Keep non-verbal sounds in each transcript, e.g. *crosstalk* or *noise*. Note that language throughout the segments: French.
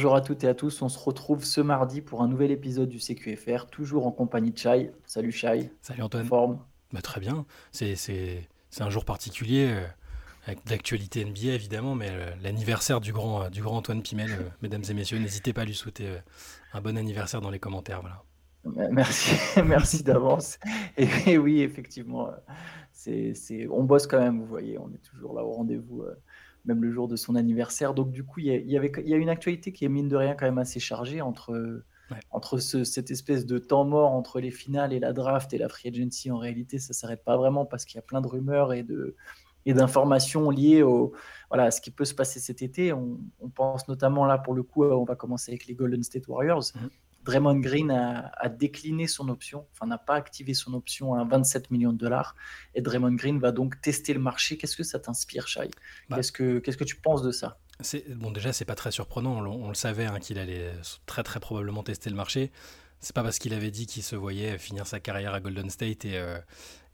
Bonjour à toutes et à tous. On se retrouve ce mardi pour un nouvel épisode du CQFR, toujours en compagnie de Chai. Salut Chai. Salut Antoine. Forme. Bah, très bien. C'est un jour particulier, euh, avec d'actualité NBA évidemment, mais euh, l'anniversaire du grand, du grand Antoine Pimel, euh, *laughs* mesdames et messieurs, n'hésitez pas à lui souhaiter un bon anniversaire dans les commentaires. Voilà. Merci, *laughs* merci d'avance. Et, oui, effectivement, c'est on bosse quand même, vous voyez, on est toujours là au rendez-vous même le jour de son anniversaire. Donc du coup, il y, avait, il y a une actualité qui est mine de rien quand même assez chargée entre, entre cette espèce de temps mort entre les finales et la draft et la free agency. En réalité, ça s'arrête pas vraiment parce qu'il y a plein de rumeurs et de et d'informations liées au, voilà, à ce qui peut se passer cet été. On, pense notamment là, pour le coup, on va commencer avec les Golden State Warriors. Mmh. Draymond Green a, décliné son option, enfin n'a pas activé son option à 27 millions de dollars. Et Draymond Green va donc tester le marché. Qu'est-ce que ça t'inspire, Shai? Bah. qu'est-ce, que, qu'est-ce que tu penses de ça? Bon, déjà, c'est pas très surprenant. On, le savait hein, qu'il allait très très probablement tester le marché. C'est pas parce qu'il avait dit qu'il se voyait finir sa carrière à Golden State et, euh,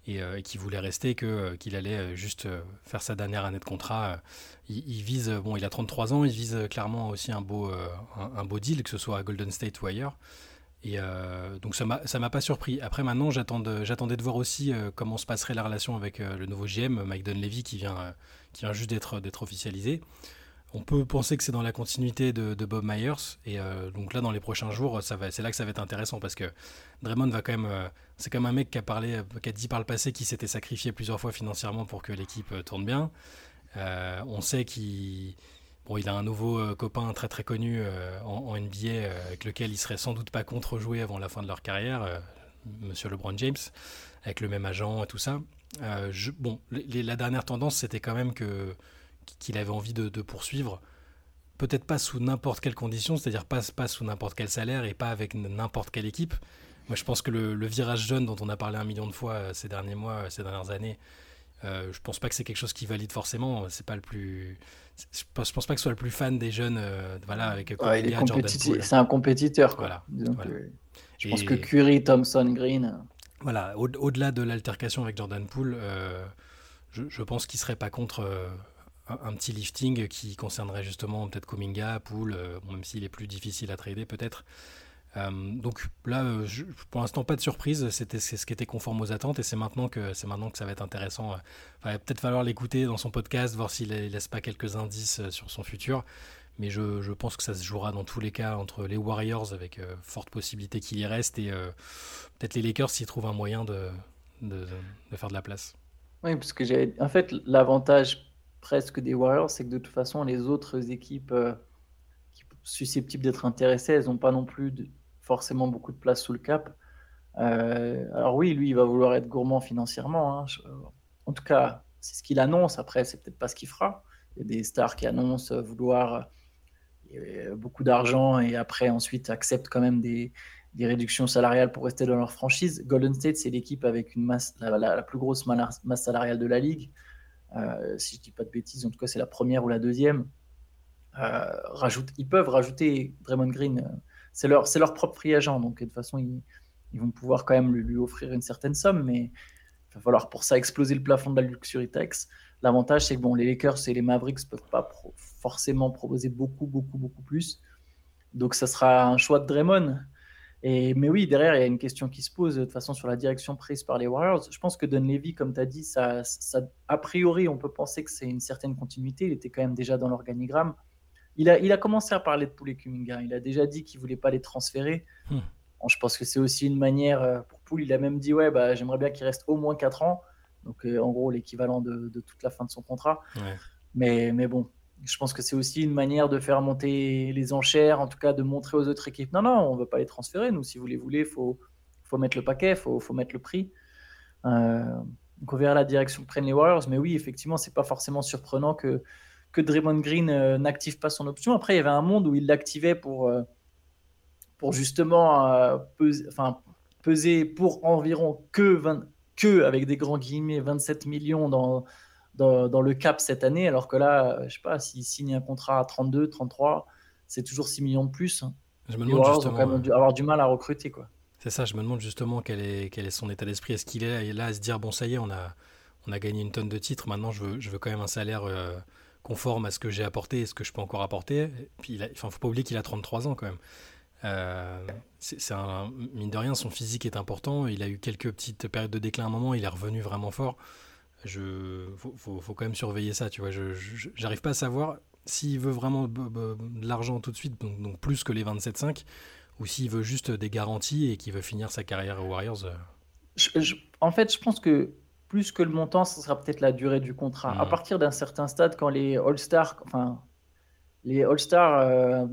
euh, et, qui voulait rester que euh, qu'il allait euh, juste faire sa dernière année de contrat. Il, vise, bon, il a 33 ans, il vise clairement aussi un beau, un, beau deal, que ce soit à Golden State ou ailleurs. Et donc ça ça m'a pas surpris. Après maintenant j'attendais de voir aussi comment se passerait la relation avec le nouveau GM Mike Dunleavy qui vient qui vient juste d'être officialisé. On peut penser que c'est dans la continuité de, Bob Myers. Et euh, donc là, dans les prochains jours, c'est là que ça va être intéressant parce que Draymond va quand même. Euh, c'est comme un mec qui a, parlé, qui a dit par le passé qu'il s'était sacrifié plusieurs fois financièrement pour que l'équipe euh, tourne bien. on sait qu'il. Bon, il a un nouveau copain très très connu en, NBA avec lequel il serait sans doute pas contre jouer avant la fin de leur carrière, Monsieur LeBron James, avec le même agent et tout ça. Bon, la dernière tendance, c'était quand même que qu'il avait envie de, poursuivre. Peut-être pas sous n'importe quelle condition, c'est-à-dire pas, pas sous n'importe quel salaire et pas avec n'importe quelle équipe. Moi, je pense que le, virage jeune dont on a parlé un million de fois euh, ces derniers mois, euh, ces dernières années, euh, je pense pas que c'est quelque chose qui valide forcément. C'est pas le plus. Je pense, pense pas que ce soit le plus fan des jeunes. voilà, avec C'est un compétiteur. Quoi. Voilà. je pense que Curry, Thompson, Green. Voilà. Au-delà de l'altercation avec Jordan Poole, je, je, pense qu'il serait pas contre un, petit lifting qui concernerait justement peut-être Cominga, Pool, euh, même s'il est plus difficile à trader peut-être. Euh, donc là, euh, pour l'instant, pas de surprise. C'était ce qui était conforme aux attentes et c'est maintenant que maintenant que ça va être intéressant. Il va peut-être falloir l'écouter dans son podcast, voir s'il laisse pas quelques indices sur son futur. Mais je, pense que ça se jouera dans tous les cas entre les Warriors avec forte possibilité qu'il y reste et peut-être les Lakers s'ils trouvent un moyen de, de, faire de la place. Oui, parce que j'ai en fait l'avantage presque des Warriors, c'est que de toute façon, les autres équipes euh, susceptibles d'être intéressées, elles n'ont pas non plus forcément beaucoup de place sous le cap. Euh, alors oui, lui, il va vouloir être gourmand financièrement. Hein. en tout cas, c'est ce qu'il annonce. Après, c'est peut-être pas ce qu'il fera. Il y a des stars qui annoncent vouloir euh, beaucoup d'argent et après ensuite acceptent quand même des, réductions salariales pour rester dans leur franchise. Golden State, c'est l'équipe avec la, plus grosse masse salariale de la ligue. Euh, si je dis pas de bêtises, en tout cas c'est la première ou la deuxième. Euh, ils peuvent rajouter Draymond Green, euh, c'est leur, propre free agent, donc de toute façon ils, vont pouvoir quand même lui, offrir une certaine somme, mais il va falloir pour ça exploser le plafond de la luxury tax. L'avantage c'est que bon, les Lakers et les Mavericks peuvent pas forcément proposer beaucoup, beaucoup, beaucoup plus. Donc ça sera un choix de Draymond mais oui, derrière, il y a une question qui se pose de toute façon sur la direction prise par les Warriors. Je pense que Levy, comme tu as dit, ça, a priori, on peut penser que c'est une certaine continuité. Il était quand même déjà dans l'organigramme. Il a, il a commencé à parler de Poul et Kuminga. Il a déjà dit qu'il voulait pas les transférer. Hmm. je pense que c'est aussi une manière euh, pour Poul. Il a même dit ouais, bah, j'aimerais bien qu'il reste au moins 4 ans. Donc, euh, en gros, l'équivalent de, toute la fin de son contrat. Mais, mais bon, je pense que c'est aussi une manière de faire monter les enchères, en tout cas de montrer aux autres équipes non, non, on ne veut pas les transférer. Nous, si vous les voulez, il faut, faut mettre le paquet, il faut, faut, mettre le prix. Euh, donc on verra la direction que prennent les Warriors. Mais oui, effectivement, c'est pas forcément surprenant que, que Draymond Green euh, n'active pas son option. Après, il y avait un monde où il l'activait pour, euh, pour justement peser, peser pour environ que, 20, que, avec des grands guillemets, 27 millions dans dans, le cap cette année, alors que là, je sais pas, s'il signe un contrat à 32, 33, c'est toujours 6 millions de plus. Je me demande justement, quand même avoir du mal à recruter. quoi. C'est ça, je me demande justement quel est, quel est son état d'esprit. Est-ce qu'il est là à se dire, bon, ça y est, on a, on a gagné une tonne de titres, maintenant je veux, je veux quand même un salaire euh, conforme à ce que j'ai apporté et ce que je peux encore apporter. Et puis, il enfin, faut pas oublier qu'il a 33 ans quand même. Euh, c'est un mine de rien, son physique est important. Il a eu quelques petites périodes de déclin à un moment. Il est revenu vraiment fort. Je, faut, faut, quand même surveiller ça. Tu vois, je, j'arrive pas à savoir s'il veut vraiment de l'argent tout de suite, donc, donc plus que les 27,5, ou s'il veut juste des garanties et qu'il veut finir sa carrière aux Warriors. Euh. en fait, je pense que plus que le montant, ce sera peut-être la durée du contrat. À hmm. partir d'un certain stade, quand les All-Stars, enfin, les All-Stars euh,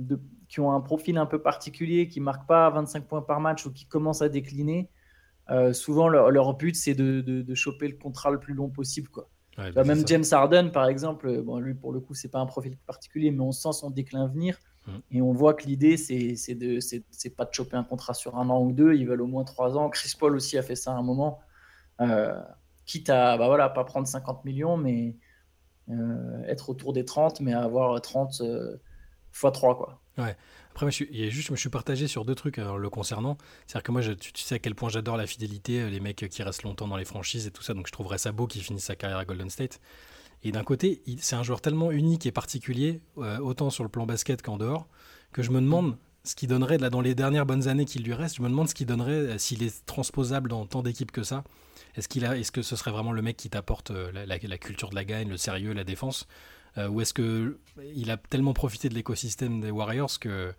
qui ont un profil un peu particulier, qui ne marquent pas 25 points par match ou qui commencent à décliner, euh, souvent leur, but c'est de, de, choper le contrat le plus long possible. Quoi. Bah, même James Harden, par exemple, bon, lui pour le coup, c'est pas un profil particulier, mais on sent son déclin venir. Hmm. Et on voit que l'idée, c'est de, c'est pas de choper un contrat sur un an ou deux, ils veulent au moins trois ans. Chris Paul aussi a fait ça à un moment. Euh, quitte à bah voilà, pas prendre 50 millions, mais euh, être autour des 30, mais avoir 30 euh, x 3. Quoi. Ouais. Après, moi, je, suis, juste, je me suis partagé sur deux trucs le concernant. C'est-à-dire que moi, tu, sais à quel point j'adore la fidélité, euh, les mecs qui restent longtemps dans les franchises et tout ça. Donc, je trouverais ça beau qu'il finisse sa carrière à Golden State. Et d'un côté, c'est un joueur tellement unique et particulier, autant sur le plan basket qu'en dehors, que je me demande ce qu'il donnerait là, dans les dernières bonnes années qu'il lui reste. Je me demande ce qu'il donnerait s'il est transposable dans tant d'équipes que ça. Est-ce qu'il a, est-ce que ce serait vraiment le mec qui t'apporte euh, la, culture de la gagne, le sérieux, la défense, euh, ou est-ce que il a tellement profité de l'écosystème des Warriors que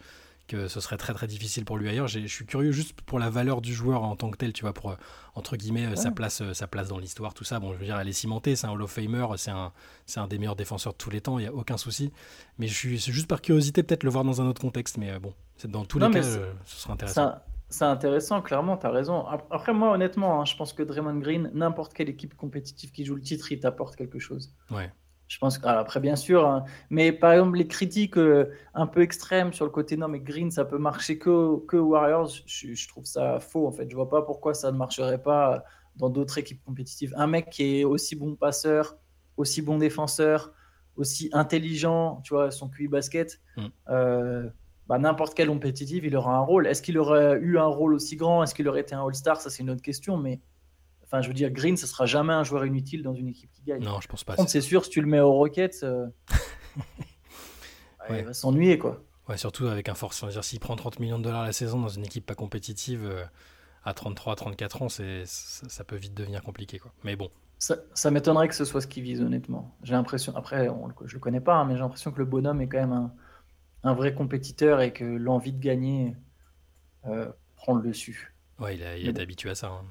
que ce serait très très difficile pour lui ailleurs. Je suis curieux juste pour la valeur du joueur en tant que tel, tu vois, pour euh, entre guillemets sa place, sa place dans l'histoire, tout ça. Bon, je veux dire, elle est cimentée, c'est un Hall of Famer, c'est un, c'est un des meilleurs défenseurs de tous les temps, il y a aucun souci. Mais je suis, juste par curiosité peut-être le voir dans un autre contexte, mais bon, c'est dans tous les cas, ce serait intéressant. C'est intéressant, clairement, tu as raison. Après, moi, honnêtement, hein, je pense que Draymond Green, n'importe quelle équipe compétitive qui joue le titre, il t'apporte quelque chose. Ouais. Je pense après, bien sûr, hein, mais par exemple, les critiques euh, un peu extrêmes sur le côté non, mais Green, ça peut marcher que, que Warriors, je, trouve ça faux en fait. Je vois pas pourquoi ça ne marcherait pas dans d'autres équipes compétitives. Un mec qui est aussi bon passeur, aussi bon défenseur, aussi intelligent, tu vois, son QI basket. Mm. Euh, bah, n'importe quel compétitif, il aura un rôle. Est-ce qu'il aurait eu un rôle aussi grand? Est-ce qu'il aurait été un All-Star? Ça, c'est une autre question. Mais enfin, je veux dire, Green, ce sera jamais un joueur inutile dans une équipe qui gagne. Non, je pense pas. c'est sûr, si tu le mets aux Rockets, euh, *laughs* il va s'ennuyer, quoi. Ouais, surtout avec un force. S'il prend 30 millions de dollars la saison dans une équipe pas compétitive euh, à 33, 34 ans, c'est, ça, peut vite devenir compliqué, quoi. Mais bon. Ça, m'étonnerait que ce soit ce qu'il vise, honnêtement. J'ai l'impression, après, on, je le connais pas, hein, mais j'ai l'impression que le bonhomme est quand même un un vrai compétiteur et que l'envie de gagner euh, prend le dessus. Ouais, il, est habitué à ça. Hein.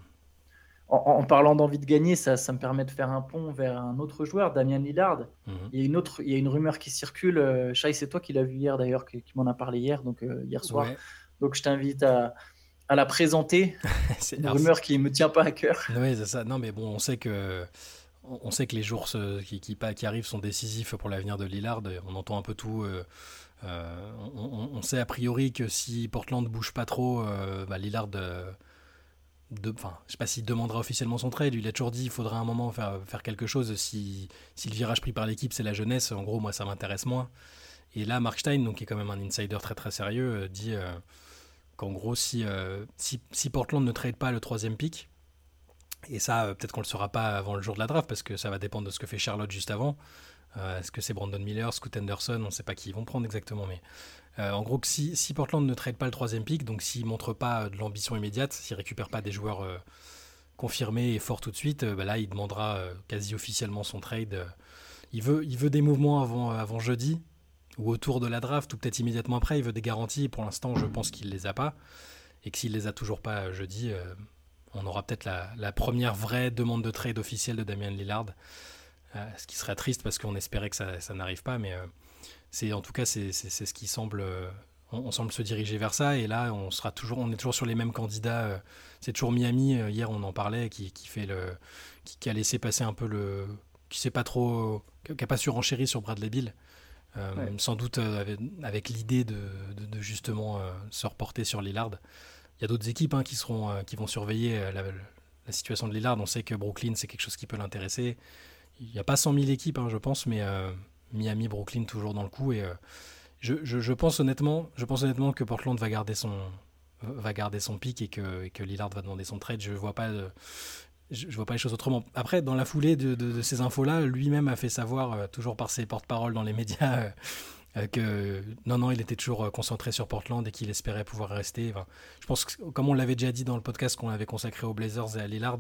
En, parlant d'envie de gagner, ça, ça, me permet de faire un pont vers un autre joueur, Damien Lillard. Mhm. Il, y a une autre, il y a une rumeur qui circule. Euh, Chai, c'est toi qui l'as vu hier d'ailleurs, qui, m'en a parlé hier, donc euh, hier soir. Donc je t'invite à, à, la présenter. *laughs* c'est une rumeur qui me tient pas à cœur. *laughs* Oui, c'est ça. Non, mais bon, on sait que on sait que les jours qui, qui, qui arrivent sont décisifs pour l'avenir de Lillard. On entend un peu tout. Euh, on, sait a priori que si Portland ne bouge pas trop, euh, bah, Lillard, euh, de, enfin, je sais pas s'il demandera officiellement son trade. Il a toujours dit qu'il faudra un moment faire, quelque chose. Si, le virage pris par l'équipe, c'est la jeunesse, en gros, moi, ça m'intéresse moins. Et là, Mark Stein, donc, qui est quand même un insider très très sérieux, dit qu'en gros, si, si, Portland ne trade pas le troisième pick, et ça, peut-être qu'on le saura pas avant le jour de la draft, parce que ça va dépendre de ce que fait Charlotte juste avant. Euh, est-ce que c'est Brandon Miller, Scoot Anderson On ne sait pas qui ils vont prendre exactement, mais euh, en gros, si, si, Portland ne trade pas le troisième pick, donc s'il ne montre pas de l'ambition immédiate, s'il ne récupère pas des joueurs euh, confirmés et forts tout de suite, bah là, il demandera quasi officiellement son trade. il, veut, des mouvements avant, jeudi, ou autour de la draft, ou peut-être immédiatement après. Il veut des garanties. Pour l'instant, je pense qu'il ne les a pas. Et que s'il ne les a toujours pas jeudi, on aura peut-être la, première vraie demande de trade officielle de Damien Lillard. Euh, ce qui serait triste parce qu'on espérait que ça, n'arrive pas, mais euh, c'est en tout cas c'est ce qui semble euh, on, semble se diriger vers ça. Et là on sera toujours on est toujours sur les mêmes candidats c'est toujours Miami hier on en parlait qui, qui fait le qui, a laissé passer un peu le qui sait pas trop qui n'a pas surenchéri sur Bradley Bill. Sans doute avec, l'idée de, de, justement se reporter sur Lillard. Il y a d'autres équipes hein, qui seront qui vont surveiller la, la, situation de Lillard. On sait que Brooklyn c'est quelque chose qui peut l'intéresser. Il n'y a pas 100 000 équipes, hein, je pense, mais euh, Miami, Brooklyn toujours dans le coup. Et euh, je, pense honnêtement, je pense honnêtement que Portland va garder son va garder son pic et que, que Lillard va demander son trade. Je vois pas. je, vois pas les choses autrement. Après, dans la foulée de, ces infos-là, lui-même a fait savoir, toujours par ses porte-paroles dans les médias, que non, non, il était toujours concentré sur Portland et qu'il espérait pouvoir rester. je pense que, comme on l'avait déjà dit dans le podcast qu'on avait consacré aux Blazers et à Lillard,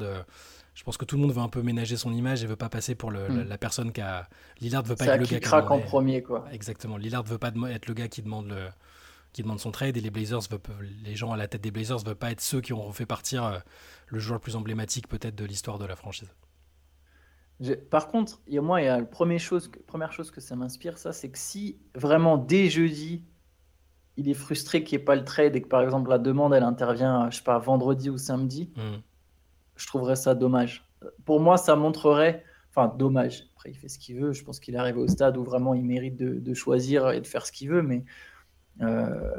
je pense que tout le monde veut un peu ménager son image et veut pas passer pour le, la, hmm. personne qui a. Lillard veut pas être le gars qui craque en premier, quoi. Exactement. Lillard veut pas être le gars qui demande le qui demande son trade et les Blazers veulent, les gens à la tête des Blazers veulent pas être ceux qui ont fait partir euh, le joueur le plus emblématique peut-être de l'histoire de la franchise. Par contre, il y a moi, il y a la première chose, première chose que ça m'inspire, ça, c'est que si vraiment dès jeudi, il est frustré qu'il n'y ait pas le trade et que par exemple la demande elle intervient, je sais pas, vendredi ou samedi, hmm je trouverais ça dommage. Pour moi, ça montrerait, enfin dommage. Après, il fait ce qu'il veut. Je pense qu'il est arrivé au stade où vraiment il mérite de, choisir et de faire ce qu'il veut, mais euh,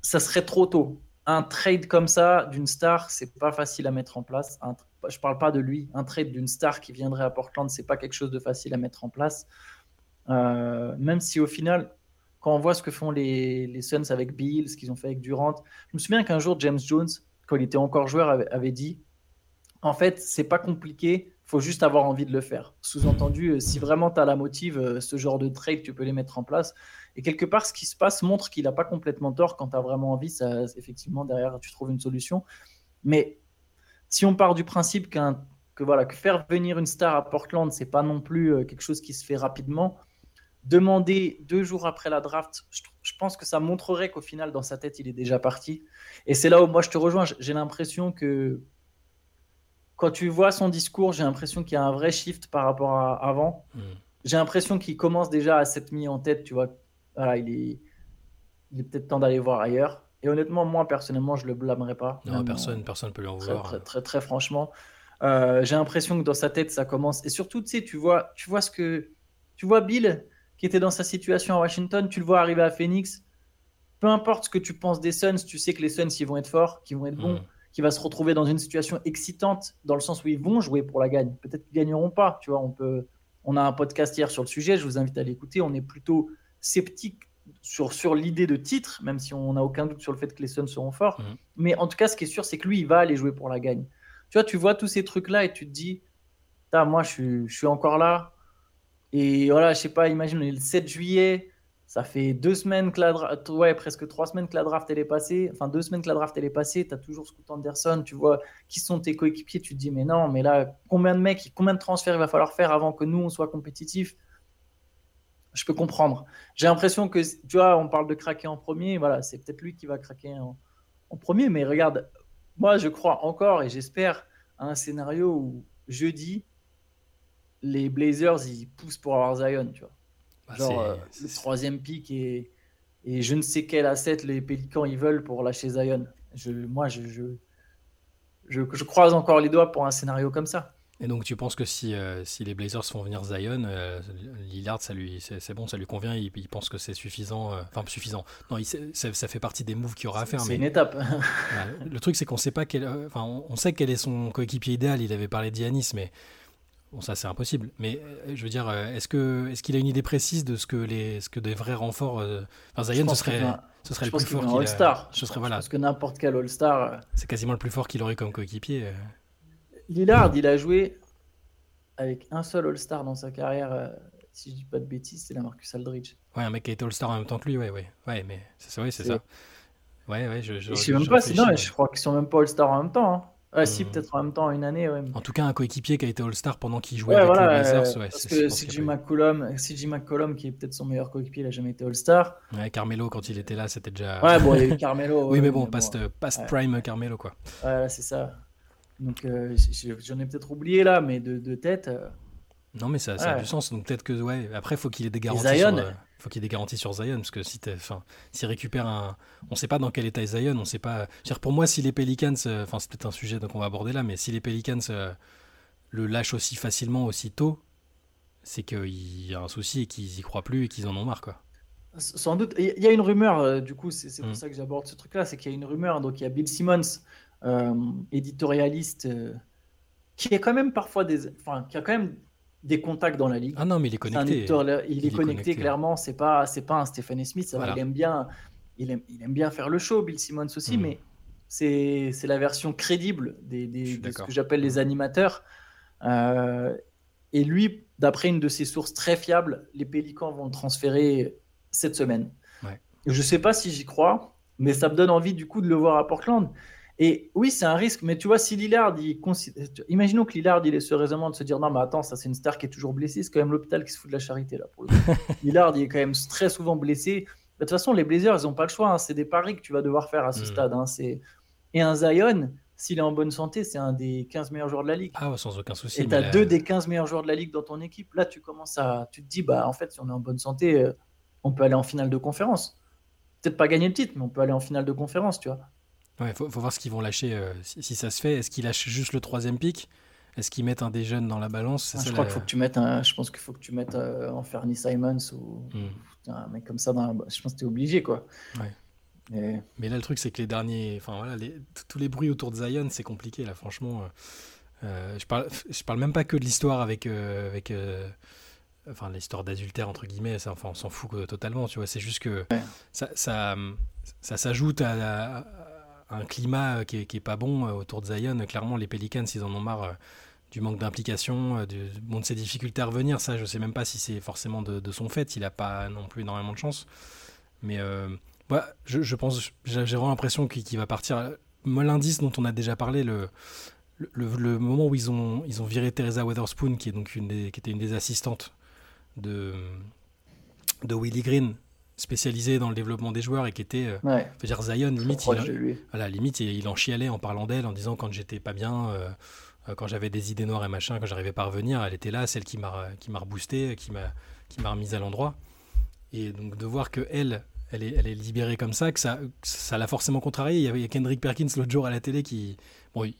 ça serait trop tôt. Un trade comme ça d'une star, c'est pas facile à mettre en place. Un, je parle pas de lui. Un trade d'une star qui viendrait à Portland, c'est pas quelque chose de facile à mettre en place. Euh, même si au final, quand on voit ce que font les Suns avec Bill, ce qu'ils ont fait avec Durant, je me souviens qu'un jour James Jones, quand il était encore joueur, avait dit en fait, c'est pas compliqué. faut juste avoir envie de le faire. Sous-entendu, euh, si vraiment tu as la motive, euh, ce genre de trade, tu peux les mettre en place. Et quelque part, ce qui se passe montre qu'il n'a pas complètement tort. Quand tu as vraiment envie, ça, effectivement, derrière, tu trouves une solution. Mais si on part du principe que voilà que faire venir une star à Portland, c'est pas non plus euh, quelque chose qui se fait rapidement. Demander deux jours après la draft, je, je pense que ça montrerait qu'au final, dans sa tête, il est déjà parti. Et c'est là où moi je te rejoins. J'ai l'impression que quand tu vois son discours, j'ai l'impression qu'il y a un vrai shift par rapport à avant. Hmm. J'ai l'impression qu'il commence déjà à s'être mis en tête, tu vois. Voilà, il est, il est peut-être temps d'aller voir ailleurs. Et honnêtement, moi, personnellement, je le blâmerai pas. Non, personne, personne peut lui en vouloir. Très, très, très, franchement. Euh, j'ai l'impression que dans sa tête, ça commence. Et surtout, tu sais, tu vois, tu vois ce que. Tu vois Bill, qui était dans sa situation à Washington, tu le vois arriver à Phoenix. Peu importe ce que tu penses des Suns, tu sais que les Suns, ils vont être forts, qu'ils vont être bons. Hmm qui va se retrouver dans une situation excitante dans le sens où ils vont jouer pour la gagne. Peut-être qu'ils gagneront pas. Tu vois, on peut. On a un podcast hier sur le sujet. Je vous invite à l'écouter. On est plutôt sceptique sur, sur l'idée de titre, même si on n'a aucun doute sur le fait que les Suns seront forts. Mhm. Mais en tout cas, ce qui est sûr, c'est que lui, il va aller jouer pour la gagne. Tu vois, tu vois tous ces trucs-là et tu te dis, moi, je suis, je suis encore là. Et voilà, je sais pas, imagine, le 7 juillet, ça fait deux semaines que la draft, ouais, presque trois semaines que la draft est passée. Enfin, deux semaines que la draft est passée. Tu as toujours Scoot Anderson. Tu vois qui sont tes coéquipiers. Tu te dis, mais non, mais là, combien de mecs, combien de transferts il va falloir faire avant que nous on soit compétitifs? Je peux comprendre. J'ai l'impression que, tu vois, on parle de craquer en premier. Voilà, c'est peut-être lui qui va craquer en, premier. Mais regarde, moi, je crois encore et j'espère à un scénario où jeudi, les Blazers ils poussent pour avoir Zion. Tu vois. Bah, Genre, euh, le troisième pic et, et je ne sais quel asset les Pélicans ils veulent pour lâcher Zion. Je, moi, je, je, je, croise encore les doigts pour un scénario comme ça. Et donc, tu penses que si, euh, si les Blazers font venir Zion, euh, Lillard, ça lui, c'est, bon, ça lui convient, il, pense que c'est suffisant. enfin, suffisant. Non, il, ça, ça, fait partie des moves qu'il aura à faire. C'est une étape. le truc, c'est qu'on sait pas quel. Enfin, on, sait quel est son coéquipier idéal. Il avait parlé d'Yanis, mais Bon, ça c'est impossible. Mais euh, je veux dire, euh, est-ce que est-ce qu'il a une idée précise de ce que les ce que des vrais renforts euh... Enfin, Zion, ce serait ce serait le plus fort. All Star. Ce serait voilà. Parce que n'importe quel All Star. Euh, c'est quasiment le plus fort qu'il aurait comme coéquipier. Lillard, il a joué avec un seul All Star dans sa carrière. si je dis pas de bêtises, c'est la Marcus Aldridge. Ouais, un mec qui a été All Star en même temps que lui, ouais, ouais, ouais, mais c'est ouais, c'est ça. Ouais, ouais, je. je, je sais même pas, non, je crois qu'ils sont même pas All Star en même temps. Hein. Ouais, si, hmm. peut-être en même temps, une année. Ouais. En tout cas, un coéquipier qui a été All-Star pendant qu'il jouait avec les Blazers. Ouais, parce que CJ McCollum, CJ McCollum, qui est peut-être son meilleur coéquipier, il n'a jamais été All-Star. Ouais, Carmelo, quand il était là, c'était déjà. Ouais, bon, il y a eu *laughs* Carmelo. oui, mais bon, past, past prime Carmelo, quoi. Ouais, c'est ça. Donc, euh, j'en ai peut-être oublié là, mais de, de tête. Euh, non, mais ça, ça a du sens. Donc, peut-être que, ouais, après, faut qu'il ait des garanties. Sur, euh, faut qu'il ait des garanties sur Zion, parce que si enfin, s'il récupère un, on sait pas dans quel état est Zion, on sait pas. pour moi, si les Pelicans, euh, enfin, c'est peut-être un sujet qu'on va aborder là, mais si les Pelicans euh, le lâchent aussi facilement, aussi tôt, c'est qu'il y a un souci et qu'ils y croient plus et qu'ils en ont marre, quoi. Sans doute. Il y a une rumeur, euh, du coup, c'est pour mm. ça que j'aborde ce truc-là, c'est qu'il y a une rumeur. Donc, il y a Bill Simmons, éditorialiste, qui est quand même parfois des, enfin, qui a quand même des contacts dans la ligue. Ah non, mais il est connecté. il, est, connecté, clairement. C'est pas, c'est pas un Stephen Smith. Il aime bien, il aime, il aime bien faire le show, Bill Simmons aussi, hmm. mais c'est la version crédible des, des de ce que j'appelle les animateurs. Euh, et lui, d'après une de ses sources très fiables, les Pélicans vont le transférer cette semaine. Je ne sais pas si j'y crois, mais ça me donne envie du coup de le voir à Portland. Et oui, c'est un risque, mais tu vois, si Lillard, il imaginons que Lillard, il ait ce raisonnement de se dire non, mais attends, ça c'est une star qui est toujours blessée, c'est quand même l'hôpital qui se fout de la charité là. Pour le *laughs* Lillard, il est quand même très souvent blessé. De toute façon, les Blazers, ils n'ont pas le choix, hein. c'est des paris que tu vas devoir faire à ce hmm. stade. Hein. Et un Zion, s'il est en bonne santé, c'est un des 15 meilleurs joueurs de la ligue. Ah, sans aucun souci. Et tu as deux des 15 meilleurs joueurs de la ligue dans ton équipe. Là, tu commences à. Tu te dis, bah, en fait, si on est en bonne santé, euh, on peut aller en finale de conférence. Peut-être pas gagner le titre, mais on peut aller en finale de conférence, tu vois. Ouais, faut, faut voir ce qu'ils vont lâcher euh, si, ça se fait. Est-ce qu'ils lâchent juste le troisième pick Est-ce qu'ils mettent un des jeunes dans la balance? Ah, Je crois qu'il faut que tu mettes un. Je pense qu'il faut que tu mettes euh, en Fernie Simons ou hmm. un mec comme ça. Dans Je pense que tu es obligé, quoi. Ouais. Mais là, le truc, c'est que les derniers. Enfin, voilà, tous les bruits autour de Zion, c'est compliqué, là, franchement. Euh, euh, je, parle, je parle même pas que de l'histoire avec. Euh, avec enfin, l'histoire d'adultère, entre guillemets, ça, enfin, on s'en fout totalement, tu vois. C'est juste que ça, ça, ça s'ajoute à, un climat qui est, pas bon autour de Zion. Clairement, les Pelicans, ils en ont marre du manque d'implication, de, bon, de ses difficultés à revenir. Ça, je sais même pas si c'est forcément de, son fait. Il a pas non plus énormément de chance. Mais je, pense, j'ai vraiment l'impression qu'il va partir. Moi, l'indice dont on a déjà parlé, le, moment où ils ont, viré Teresa Weatherspoon, qui, est donc qui était une des assistantes de, de Willie Green, spécialisée dans le développement des joueurs et qui était, euh, dire Zion, limite, il, voilà, limite, il, en chialait en parlant d'elle, en disant quand j'étais pas bien, euh, euh, quand j'avais des idées noires et machin, quand j'arrivais pas à revenir, elle était là, celle qui m'a qui m'a reboosté, qui m'a qui m'a remise à l'endroit. Et donc de voir que elle, elle est, elle est libérée comme ça, que ça, ça l'a forcément contrarié. Il y, a, Kendrick Perkins l'autre jour à la télé qui, bon,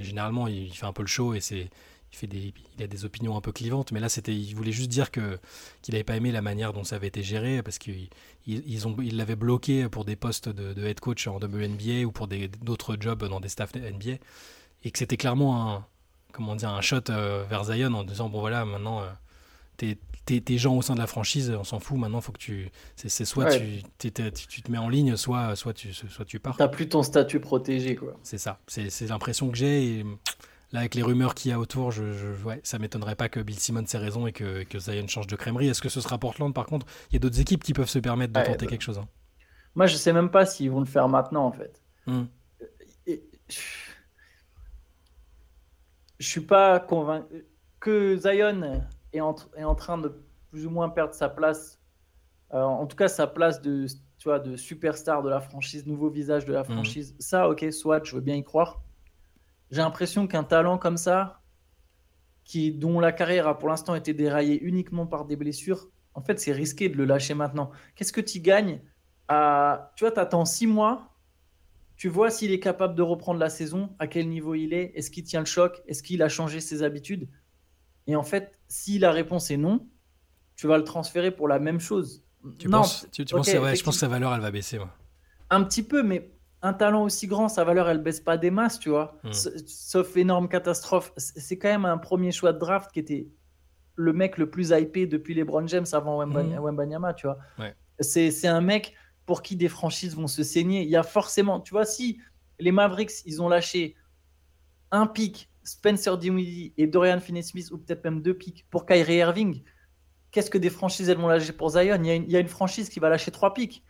généralement, il fait un peu le show et c'est, il fait des, il a des opinions un peu clivantes, mais là, c'était, il voulait juste dire que qu'il n'avait pas aimé la manière dont ça avait été géré parce qu'ils ils ont, ils l'avaient bloqué pour des postes de, head coach en WNBA ou pour d'autres jobs dans des staffs NBA et que c'était clairement un, comment dire, un shot euh, vers Zion en disant bon voilà, maintenant, euh, t'es tes, gens au sein de la franchise, on s'en fout. Maintenant, faut que tu, c'est soit tu, tu, te mets en ligne, soit, soit tu, soit tu pars. T'as plus ton statut protégé, quoi. C'est ça. C'est l'impression que j'ai. Et là, avec les rumeurs qu'il y a autour, je, je ouais, ça m'étonnerait pas que Bill Simmons ait raison et que, que Zion change de crèmerie. Est-ce que ce sera Portland, par contre? Il y a d'autres équipes qui peuvent se permettre de tenter bah. quelque chose. Hein. Moi, je sais même pas s'ils vont le faire maintenant, en fait. Hmm. Je suis pas convaincu que Zion est en, est en train de plus ou moins perdre sa place, euh, en tout cas sa place de, tu vois, de superstar de la franchise, nouveau visage de la mhm. franchise. Ça, ok, soit, je veux bien y croire. J'ai l'impression qu'un talent comme ça, qui, dont la carrière a pour l'instant été déraillée uniquement par des blessures, en fait, c'est risqué de le lâcher maintenant. Qu'est-ce que tu gagnes à... Tu vois, tu attends six mois, tu vois s'il est capable de reprendre la saison, à quel niveau il est, est-ce qu'il tient le choc, est-ce qu'il a changé ses habitudes? Et en fait, si la réponse est non, tu vas le transférer pour la même chose. Tu penses, tu, penses ouais, je pense que sa valeur, elle va baisser. Un petit peu, mais un talent aussi grand, sa valeur, elle baisse pas des masses, tu vois. Hmm. Sauf énorme catastrophe. C'est quand même un premier choix de draft qui était le mec le plus hypé depuis les Brown James avant Wembanyama, hmm. tu vois. C'est un mec pour qui des franchises vont se saigner. Il y a forcément, tu vois, si les Mavericks, ils ont lâché un pic Spencer Dinwiddie et Dorian Finney-Smith, ou peut-être même deux pics pour Kyrie Irving, qu'est-ce que des franchises elles vont lâcher pour Zion? Il y, a une, franchise qui va lâcher trois pics.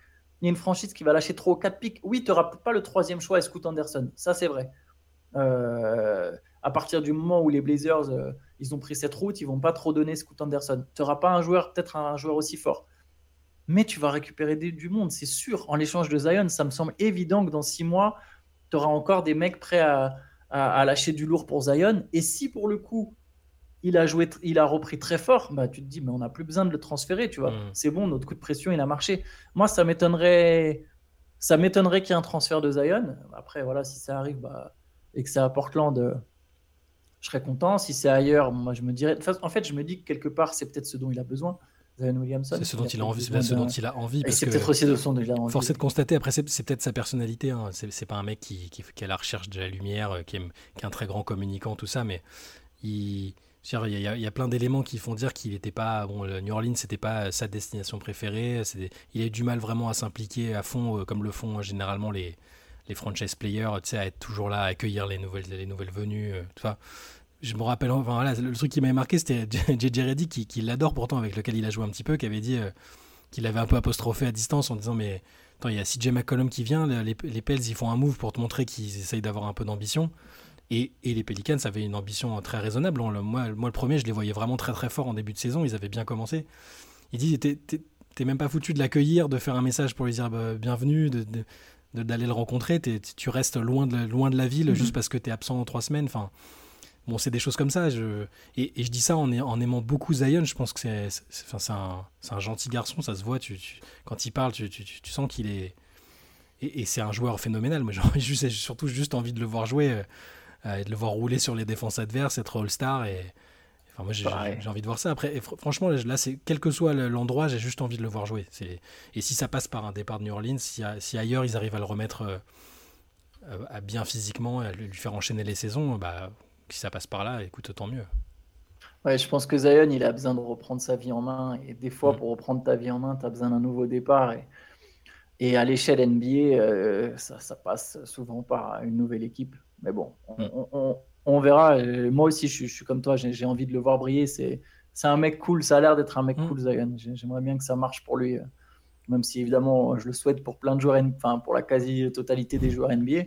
Il y a une franchise qui va lâcher ou quatre pics. Oui, tu n'auras pas le troisième choix Scoot Anderson. Ça, c'est vrai. Euh, à partir du moment où les Blazers, euh, ils ont pris cette route, ils vont pas trop donner Scoot Anderson. Tu n'auras pas un joueur, peut-être un joueur aussi fort. Mais tu vas récupérer du monde, c'est sûr. En l'échange de Zion, ça me semble évident que dans six mois, tu auras encore des mecs prêts à, à, lâcher du lourd pour Zion. Et si pour le coup, il a joué, il a repris très fort, bah, tu te dis, mais on n'a plus besoin de le transférer, tu vois. Mm. C'est bon, notre coup de pression, il a marché. Moi, ça m'étonnerait, ça m'étonnerait qu'il y ait un transfert de Zion. Après, voilà, si ça arrive bah, et que c'est à Portland, euh, je serais content. Si c'est ailleurs, moi, je me dirais. En fait, je me dis que quelque part, c'est peut-être ce dont il a besoin. Williamson. C'est ce dont il a envie. C'est ce dont il a envie. C'est peut-être aussi de son dont il a envie. Force de constater. Après, c'est peut-être sa personnalité. Hein. C'est pas un mec qui, qui, qui, est à la recherche de la lumière, euh, qui, est un très grand communicant, tout ça, mais il. Il y, a, plein d'éléments qui font dire qu'il n'était pas. New Orleans, c'était pas sa destination préférée. Il a eu du mal vraiment à s'impliquer à fond, euh, comme le font généralement les les franchise players, à être toujours là, à accueillir les nouvelles, les nouvelles venues, ça. Je me rappelle, enfin le truc qui m'avait marqué, c'était *laughs* JJ qui, qui l'adore pourtant, avec lequel il a joué un petit peu, qui avait dit qu'il avait un peu apostrophé à distance en disant mais attends il y a CJ McCollum qui vient les, les Pels ils font un move pour te montrer qu'ils essayent d'avoir un peu d'ambition et, et, les Pelicans avaient une ambition très raisonnable moi, moi le premier je les voyais vraiment très très fort en début de saison ils avaient bien commencé il dit t'es même pas foutu de l'accueillir de faire un message pour lui dire bah, bienvenue de, d'aller le rencontrer tu restes loin de, loin de la ville mm-hmm. juste parce que tu es absent en trois semaines enfin Bon, c'est des choses comme ça. Je... Et, je dis ça en, en, aimant beaucoup Zion. Je pense que c'est un, un, gentil garçon, ça se voit. Tu, quand il parle, tu, tu sens qu'il est. Et, c'est un joueur phénoménal. Moi, *laughs* j'ai surtout juste envie de le voir jouer euh, et de le voir rouler sur les défenses adverses, être All-Star. Et... Enfin, moi, j'ai envie de voir ça. Après, franchement, là, quel que soit l'endroit, j'ai juste envie de le voir jouer. Et si ça passe par un départ de New Orleans, si, si ailleurs ils arrivent à le remettre euh, euh, à bien physiquement, à lui faire enchaîner les saisons, bah si ça passe par là, écoute, tant mieux. Ouais, je pense que Zion, il a besoin de reprendre sa vie en main. Et des fois, mm. pour reprendre ta vie en main, tu as besoin d'un nouveau départ. Et, et à l'échelle NBA, euh, ça, ça, passe souvent par une nouvelle équipe. Mais bon, on, mm. on, verra. Moi aussi, je, suis comme toi, j'ai envie de le voir briller. C'est un mec cool. Ça a l'air d'être un mec mm. cool, Zion. J'aimerais bien que ça marche pour lui. Euh, même si, évidemment, je le souhaite pour plein de joueurs, enfin, pour la quasi-totalité des joueurs NBA,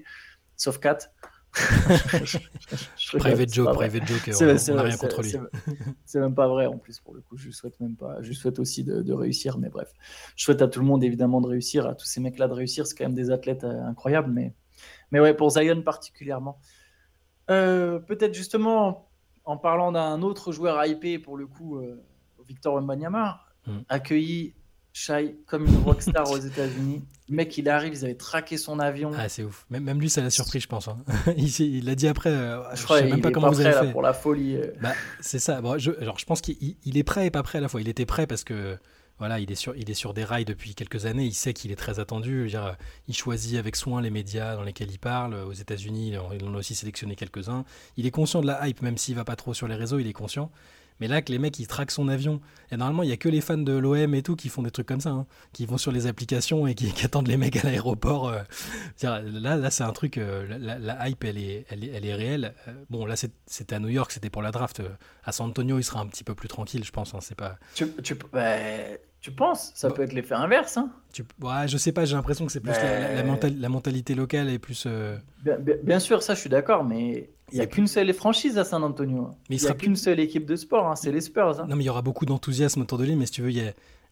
sauf 4. *laughs* private joke, private joke, on n'a rien contre lui. C'est même pas vrai en plus pour le coup. Je souhaite même pas. Je souhaite aussi de, réussir, mais bref. Je souhaite à tout le monde évidemment de réussir, à tous ces mecs-là de réussir. C'est quand même des athlètes euh, incroyables, mais mais ouais pour Zion particulièrement. Euh, peut-être justement en parlant d'un autre joueur hypé pour le coup, euh, Victor Wembanyama, hmm. accueilli Shai comme une rockstar aux États-Unis. Le mec, il arrive, ils avaient traqué son avion. Ah, c'est ouf. Même, même lui, ça l'a surpris, je pense. Hein. *laughs* il l'a dit après. Euh, je, crois, sais même pas comment vous avez fait. pour la folie. Bah, c'est ça. Bon, je, alors, je pense qu'il est prêt et pas prêt à la fois. Il était prêt parce que voilà, il est sur, il est sur des rails depuis quelques années. Il sait qu'il est très attendu. Il choisit avec soin les médias dans lesquels il parle. Aux États-Unis, il en a aussi sélectionné quelques-uns. Il est conscient de la hype, même s'il va pas trop sur les réseaux. Il est conscient. Mais là, que les mecs, ils traquent son avion. Et normalement, il y a que les fans de l'OM et tout qui font des trucs comme ça, hein, qui vont sur les applications et qui, *laughs* attendent les mecs à l'aéroport. Euh. là, là c'est un truc. Euh, la, hype, elle est, elle est, elle est réelle. Euh, bon, là, c'était à New York, c'était pour la draft. À San Antonio, il sera un petit peu plus tranquille, je pense. Hein, c'est pas. Tu, bah, tu penses Ça bah peut être l'effet inverse. Hein tu, ouais, je sais pas, j'ai l'impression que c'est plus la, la, mentalité locale et plus. Bien, bien, sûr, ça, je suis d'accord, mais il n'y a qu'une seule franchise à San Antonio. Mais il n'y a qu'une seule équipe de sport, hein, c'est les Spurs. Hein. Non, mais il y aura beaucoup d'enthousiasme autour de lui, mais si tu veux, y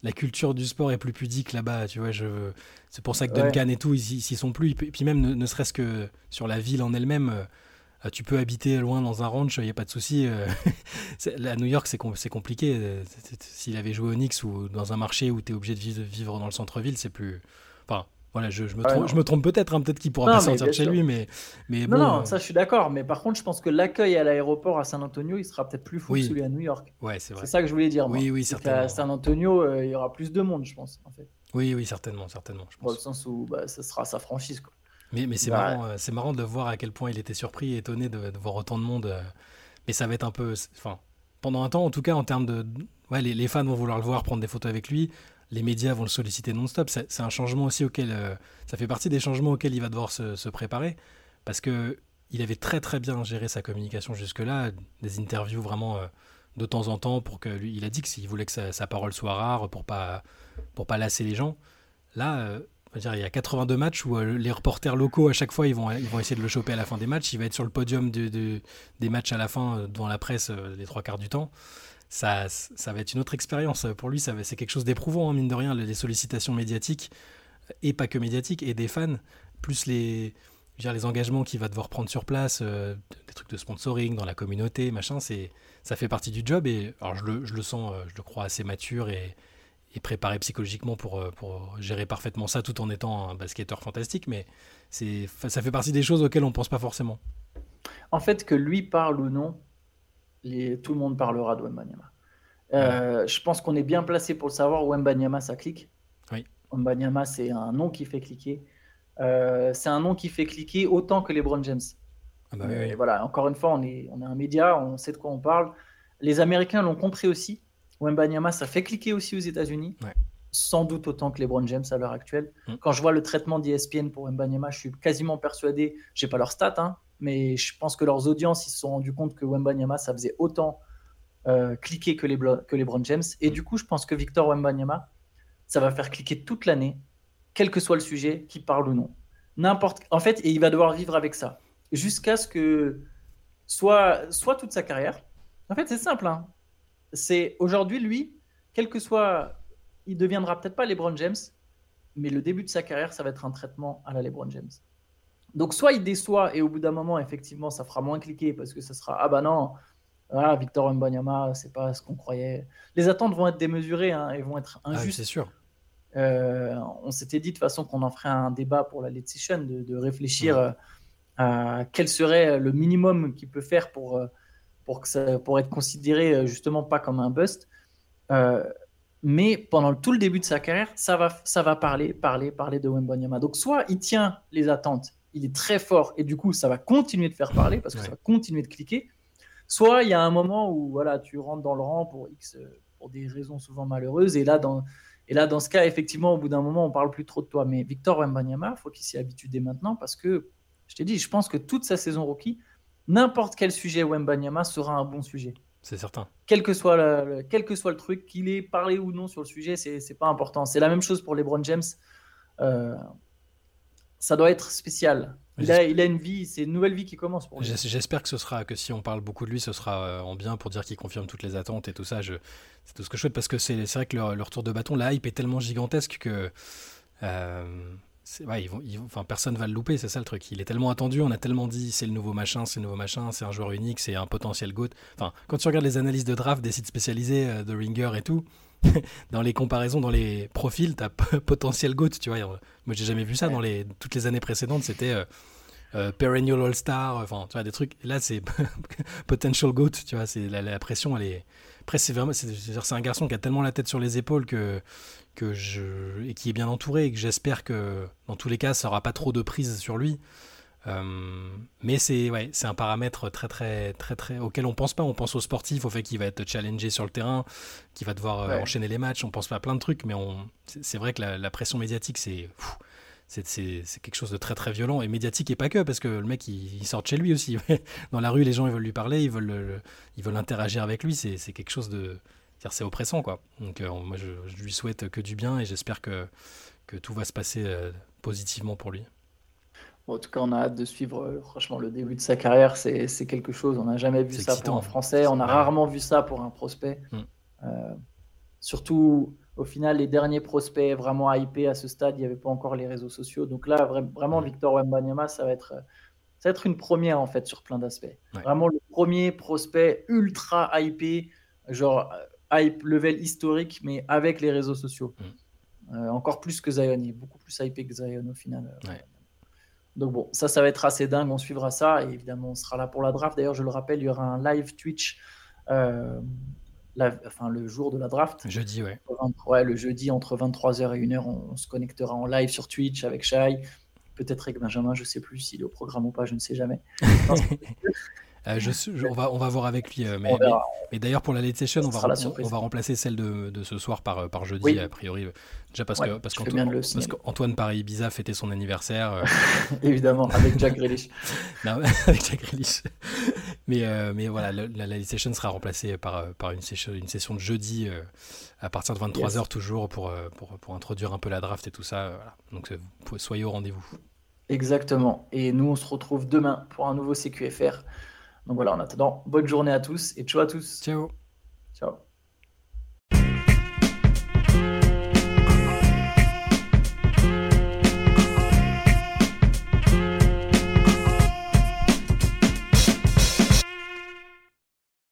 la culture du sport est plus pudique là-bas. Tu vois, je... c'est pour ça que Duncan et tout, ils s'y sont plus. Et puis même, ne, serait-ce que sur la ville en elle-même, euh, tu peux habiter loin dans un ranch, il n'y a pas de souci. Euh, *laughs* à New York, c'est compliqué. S'il avait joué au Knicks ou dans un marché où tu es obligé de vivre dans le centre-ville, c'est plus. Enfin, voilà, je, me, trompe, je me trompe peut-être, hein, peut-être qu'il pourra pas sortir de chez lui, mais, mais non, non, euh, ça je suis d'accord. Mais par contre, je pense que l'accueil à l'aéroport à San Antonio, il sera peut-être plus fou que celui à New York. Ouais, c'est C'est ça que je voulais dire. Oui, oui, certainement. À San Antonio, euh, il y aura plus de monde, je pense, en fait. Oui, oui, certainement, certainement. Je pense. Dans le sens où bah, ça sera sa franchise, quoi. Mais, mais c'est marrant, euh, c'est marrant de voir à quel point il était surpris et étonné de, voir autant de monde. mais ça va être un peu, enfin, pendant un temps, en tout cas, en termes de, ouais, les, les fans vont vouloir le voir, prendre des photos avec lui les médias vont le solliciter non-stop. C'est un changement aussi auquel. Euh, ça fait partie des changements auxquels il va devoir se, préparer. Parce que il avait très très bien géré sa communication jusque-là. Des interviews vraiment euh, de temps en temps pour que lui. Il a dit que s'il voulait que sa, parole soit rare pour pas, pour pas lasser les gens. Là. Euh, il y a 82 matchs où les reporters locaux, à chaque fois, ils vont, ils vont essayer de le choper à la fin des matchs. Il va être sur le podium de, des matchs à la fin, devant la presse, les trois quarts du temps ça, ça va être une autre expérience. Pour lui, c'est quelque chose d'éprouvant, hein, mine de rien, les sollicitations médiatiques, et pas que médiatiques, et des fans, plus les, les engagements qu'il va devoir prendre sur place, euh, des trucs de sponsoring dans la communauté, machin, ça fait partie du job. Et alors, je le, je le sens, euh, je le crois assez mature et, et préparé psychologiquement pour, euh, pour gérer parfaitement ça tout en étant un basketteur fantastique, mais ça fait partie des choses auxquelles on ne pense pas forcément. En fait, que lui parle ou non, tout le monde parlera de Wembanyama. Euh, je pense qu'on est bien placé pour le savoir. Wembanyama, ça clique. Oui. Wembanyama, c'est un nom qui fait cliquer. Euh, c'est un nom qui fait cliquer autant que LeBron James. Ah bah oui, Voilà, encore une fois, on est, on est un média, on sait de quoi on parle. Les Américains l'ont compris aussi. Wembanyama, ça fait cliquer aussi aux États-Unis. sans doute autant que les LeBron James à l'heure actuelle. Mm. Quand je vois le traitement d'ESPN pour Wembanyama, je suis quasiment persuadé, j'ai pas leurs stats, hein, mais je pense que leurs audiences, ils se sont rendus compte que Wembanyama, ça faisait autant euh, cliquer que les, que James. Et mm. du coup, je pense que Victor Wembanyama, ça va faire cliquer toute l'année, quel que soit le sujet, qui parle ou non. N'importe. En fait, et il va devoir vivre avec ça jusqu'à ce que soit, soit toute sa carrière. En fait, c'est simple. Hein. C'est aujourd'hui lui, quel que soit il deviendra peut-être pas LeBron James, mais le début de sa carrière, ça va être un traitement à la LeBron James. Donc, soit il déçoit et au bout d'un moment, effectivement, ça fera moins cliquer parce que ça sera ah bah non, ah, Victor Mbanyama, c'est pas ce qu'on croyait. Les attentes vont être démesurées hein, et vont être ah injustes. c'est sûr. Euh, on s'était dit de toute façon qu'on en ferait un débat pour la late session, de, réfléchir euh, à quel serait le minimum qu'il peut faire pour, euh, pour, que ça, pour être considéré justement pas comme un bust mais pendant tout le début de sa carrière, ça va, ça va parler, parler, parler de Wembanyama. Donc soit il tient les attentes, il est très fort et du coup ça va continuer de faire parler parce que ça va continuer de cliquer. Soit il y a un moment où voilà, tu rentres dans le rang pour X, pour des raisons souvent malheureuses et là dans et là dans ce cas effectivement au bout d'un moment on parle plus trop de toi. Mais Victor Wembanyama, faut qu'il s'y habitue dès maintenant parce que je t'ai dit, je pense que toute sa saison rookie, n'importe quel sujet Wembanyama sera un bon sujet. C'est certain. Quel que, soit le, quel que soit le truc, qu'il ait parlé ou non sur le sujet, c'est n'est pas important. C'est la même chose pour LeBron James. Euh, ça doit être spécial. Il a, il a, une vie, c'est une nouvelle vie qui commence pour lui. J'espère que ce sera, que si on parle beaucoup de lui, ce sera euh, en bien pour dire qu'il confirme toutes les attentes et tout ça. C'est tout ce que je souhaite parce que c'est vrai que le, retour de bâton, la hype est tellement gigantesque que euh, ouais, ils vont, enfin, personne va le louper, c'est ça le truc. Il est tellement attendu, on a tellement dit c'est le nouveau machin, c'est le nouveau machin, c'est un joueur unique, c'est un potentiel GOAT. Enfin, quand tu regardes les analyses de draft des sites spécialisés euh, de Ringer et tout, *laughs* dans les comparaisons, dans les profils, t'as *laughs* potentiel GOAT, tu vois. Moi, j'ai jamais vu ça dans les, toutes les années précédentes, c'était euh, euh, perennial All-Star, enfin, tu vois, des trucs. là, c'est *laughs* potential GOAT, tu vois, c'est la, pression, elle est. Après, c'est vraiment, c'est un garçon qui a tellement la tête sur les épaules que que je et qui est bien entouré et que j'espère que dans tous les cas ça aura pas trop de prise sur lui. Euh, mais c'est ouais, c'est un paramètre très très très très auquel on pense pas. On pense au sportif, au fait qu'il va être challengé sur le terrain, qu'il va devoir euh, enchaîner les matchs. On pense pas à plein de trucs, mais on c'est vrai que la, pression médiatique c'est c'est quelque chose de très très violent et médiatique et pas que parce que le mec il, sort de chez lui aussi. *laughs* Dans la rue, les gens ils veulent lui parler, ils veulent ils veulent interagir avec lui. C'est quelque chose de c'est oppressant quoi. Donc euh, moi je, lui souhaite que du bien et j'espère que, que tout va se passer euh, positivement pour lui. en tout cas, on a hâte de suivre euh, franchement le début de sa carrière. C'est quelque chose. On n'a jamais vu ça pour un Français. On a rarement vu ça pour un prospect. Mm. surtout au final, les derniers prospects vraiment hypés à ce stade, il n'y avait pas encore les réseaux sociaux. Donc là, vraiment. Victor Wembanyama, ça va être ça va être une première en fait sur plein d'aspects. Vraiment le premier prospect ultra hypé, genre hype level historique, mais avec les réseaux sociaux. Mm. Euh, encore plus que Zion, il est beaucoup plus hypé que Zion au final. Euh, donc bon, ça, ça va être assez dingue, on suivra ça, et évidemment, on sera là pour la draft. D'ailleurs, je le rappelle, il y aura un live Twitch, euh, enfin le jour de la draft. Jeudi, ouais. Ouais, le jeudi, entre 23h et 1h, on, se connectera en live sur Twitch avec Shai, peut-être avec Benjamin, je sais plus s'il est au programme ou pas, je ne sais jamais. *laughs* Euh, je, on, va, on va voir avec lui. Euh, mais, mais, d'ailleurs, pour la late session, on va, on, va remplacer celle de, de, ce soir par, par jeudi, a priori. Déjà parce que parce qu'Antoine Paris Ibiza fêtait son anniversaire. Euh. *laughs* Évidemment, avec Jack *laughs* Grealish. avec Jack Grealish. Mais, mais voilà, la, late session sera remplacée par, par une, session, une session de jeudi à partir de 23h toujours pour, pour, pour, introduire un peu la draft et tout ça. Voilà. Donc soyez au rendez-vous. Exactement. Et nous, on se retrouve demain pour un nouveau CQFR. Donc voilà, en attendant, bonne journée à tous et ciao à tous. Ciao. Ciao.